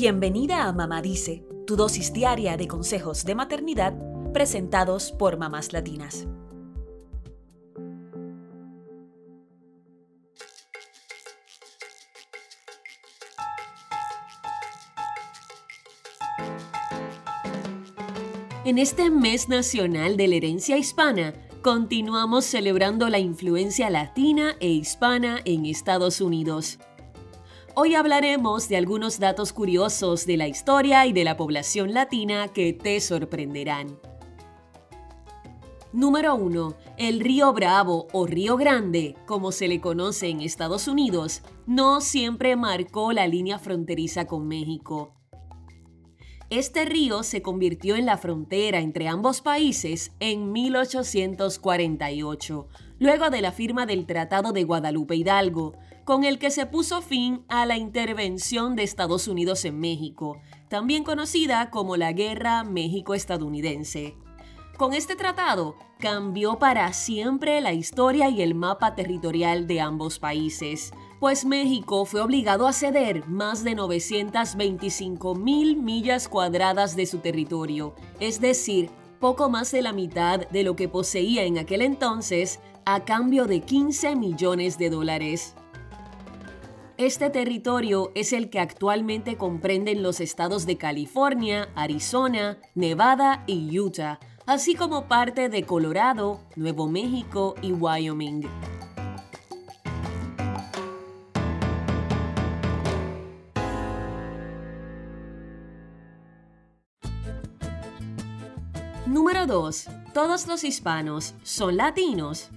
Bienvenida a Mamá Dice, tu dosis diaria de consejos de maternidad presentados por mamás latinas. En este mes nacional de la herencia hispana, continuamos celebrando la influencia latina e hispana en Estados Unidos. Hoy hablaremos de algunos datos curiosos de la historia y de la población latina que te sorprenderán. Número 1. El río Bravo o Río Grande, como se le conoce en Estados Unidos, no siempre marcó la línea fronteriza con México. Este río se convirtió en la frontera entre ambos países en 1848, luego de la firma del Tratado de Guadalupe Hidalgo, con el que se puso fin a la intervención de Estados Unidos en México, también conocida como la Guerra México-Estadounidense. Con este tratado cambió para siempre la historia y el mapa territorial de ambos países, pues México fue obligado a ceder más de 925 mil millas cuadradas de su territorio, es decir, poco más de la mitad de lo que poseía en aquel entonces, a cambio de 15 millones de dólares. Este territorio es el que actualmente comprenden los estados de California, Arizona, Nevada y Utah, así como parte de Colorado, Nuevo México y Wyoming. Número 2. Todos los hispanos son latinos.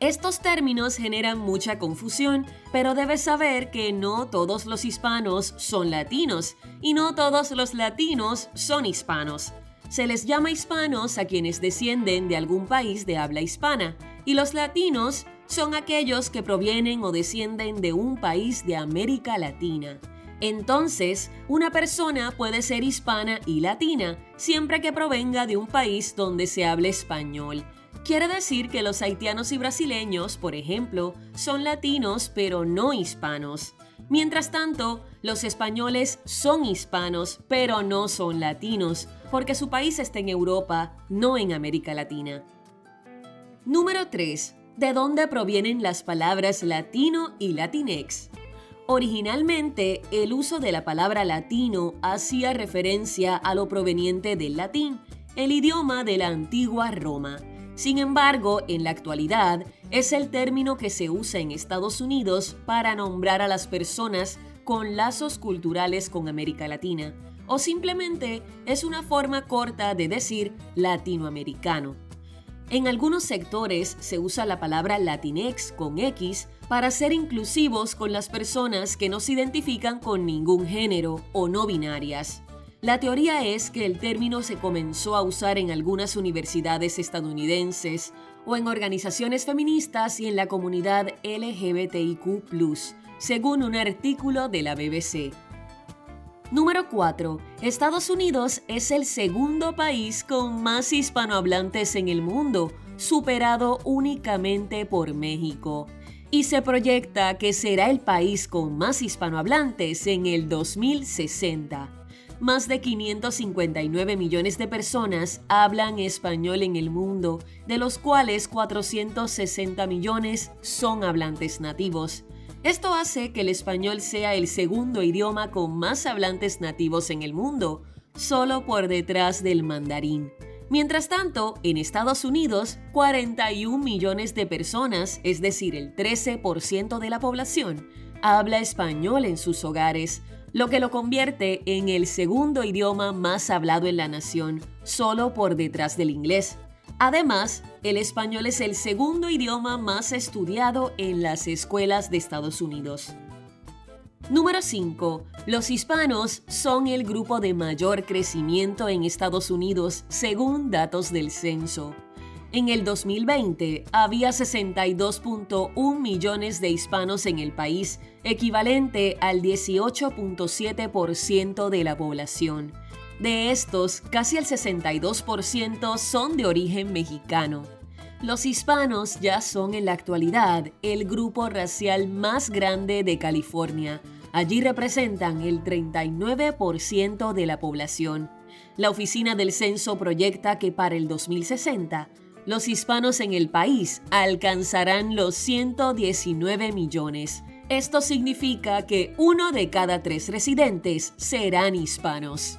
Estos términos generan mucha confusión, pero debes saber que no todos los hispanos son latinos y no todos los latinos son hispanos. Se les llama hispanos a quienes descienden de algún país de habla hispana y los latinos son aquellos que provienen o descienden de un país de América Latina. Entonces, una persona puede ser hispana y latina siempre que provenga de un país donde se hable español. Quiere decir que los haitianos y brasileños, por ejemplo, son latinos pero no hispanos. Mientras tanto, los españoles son hispanos pero no son latinos, porque su país está en Europa, no en América Latina. Número 3. ¿De dónde provienen las palabras latino y latinex? Originalmente, el uso de la palabra latino hacía referencia a lo proveniente del latín, el idioma de la antigua Roma. Sin embargo, en la actualidad es el término que se usa en Estados Unidos para nombrar a las personas con lazos culturales con América Latina, o simplemente es una forma corta de decir latinoamericano. En algunos sectores se usa la palabra Latinex con X para ser inclusivos con las personas que no se identifican con ningún género o no binarias. La teoría es que el término se comenzó a usar en algunas universidades estadounidenses o en organizaciones feministas y en la comunidad LGBTIQ, según un artículo de la BBC. Número 4. Estados Unidos es el segundo país con más hispanohablantes en el mundo, superado únicamente por México. Y se proyecta que será el país con más hispanohablantes en el 2060 más de 559 millones de personas hablan español en el mundo, de los cuales 460 millones son hablantes nativos. Esto hace que el español sea el segundo idioma con más hablantes nativos en el mundo, solo por detrás del mandarín. Mientras tanto, en Estados Unidos, 41 millones de personas, es decir, el 13% de la población, habla español en sus hogares, lo que lo convierte en el segundo idioma más hablado en la nación, solo por detrás del inglés. Además, el español es el segundo idioma más estudiado en las escuelas de Estados Unidos. Número 5. Los hispanos son el grupo de mayor crecimiento en Estados Unidos según datos del censo. En el 2020 había 62.1 millones de hispanos en el país, equivalente al 18.7% de la población. De estos, casi el 62% son de origen mexicano. Los hispanos ya son en la actualidad el grupo racial más grande de California, Allí representan el 39% de la población. La Oficina del Censo proyecta que para el 2060, los hispanos en el país alcanzarán los 119 millones. Esto significa que uno de cada tres residentes serán hispanos.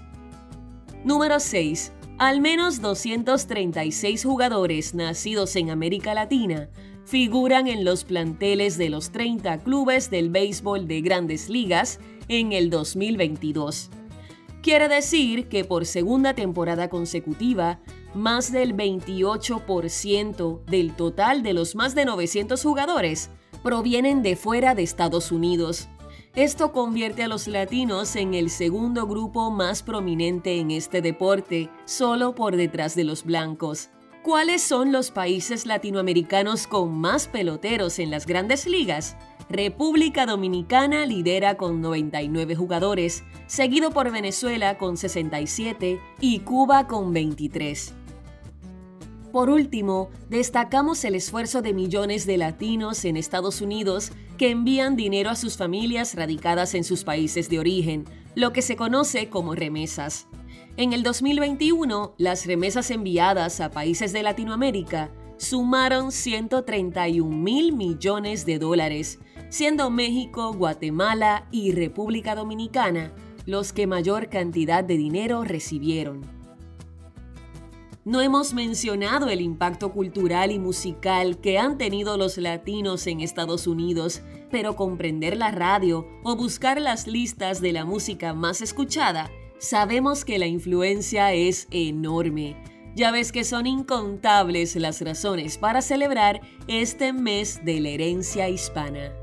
Número 6. Al menos 236 jugadores nacidos en América Latina figuran en los planteles de los 30 clubes del béisbol de grandes ligas en el 2022. Quiere decir que por segunda temporada consecutiva, más del 28% del total de los más de 900 jugadores provienen de fuera de Estados Unidos. Esto convierte a los latinos en el segundo grupo más prominente en este deporte, solo por detrás de los blancos. ¿Cuáles son los países latinoamericanos con más peloteros en las grandes ligas? República Dominicana lidera con 99 jugadores, seguido por Venezuela con 67 y Cuba con 23. Por último, destacamos el esfuerzo de millones de latinos en Estados Unidos que envían dinero a sus familias radicadas en sus países de origen, lo que se conoce como remesas. En el 2021, las remesas enviadas a países de Latinoamérica sumaron 131 mil millones de dólares, siendo México, Guatemala y República Dominicana los que mayor cantidad de dinero recibieron. No hemos mencionado el impacto cultural y musical que han tenido los latinos en Estados Unidos, pero comprender la radio o buscar las listas de la música más escuchada, sabemos que la influencia es enorme. Ya ves que son incontables las razones para celebrar este mes de la herencia hispana.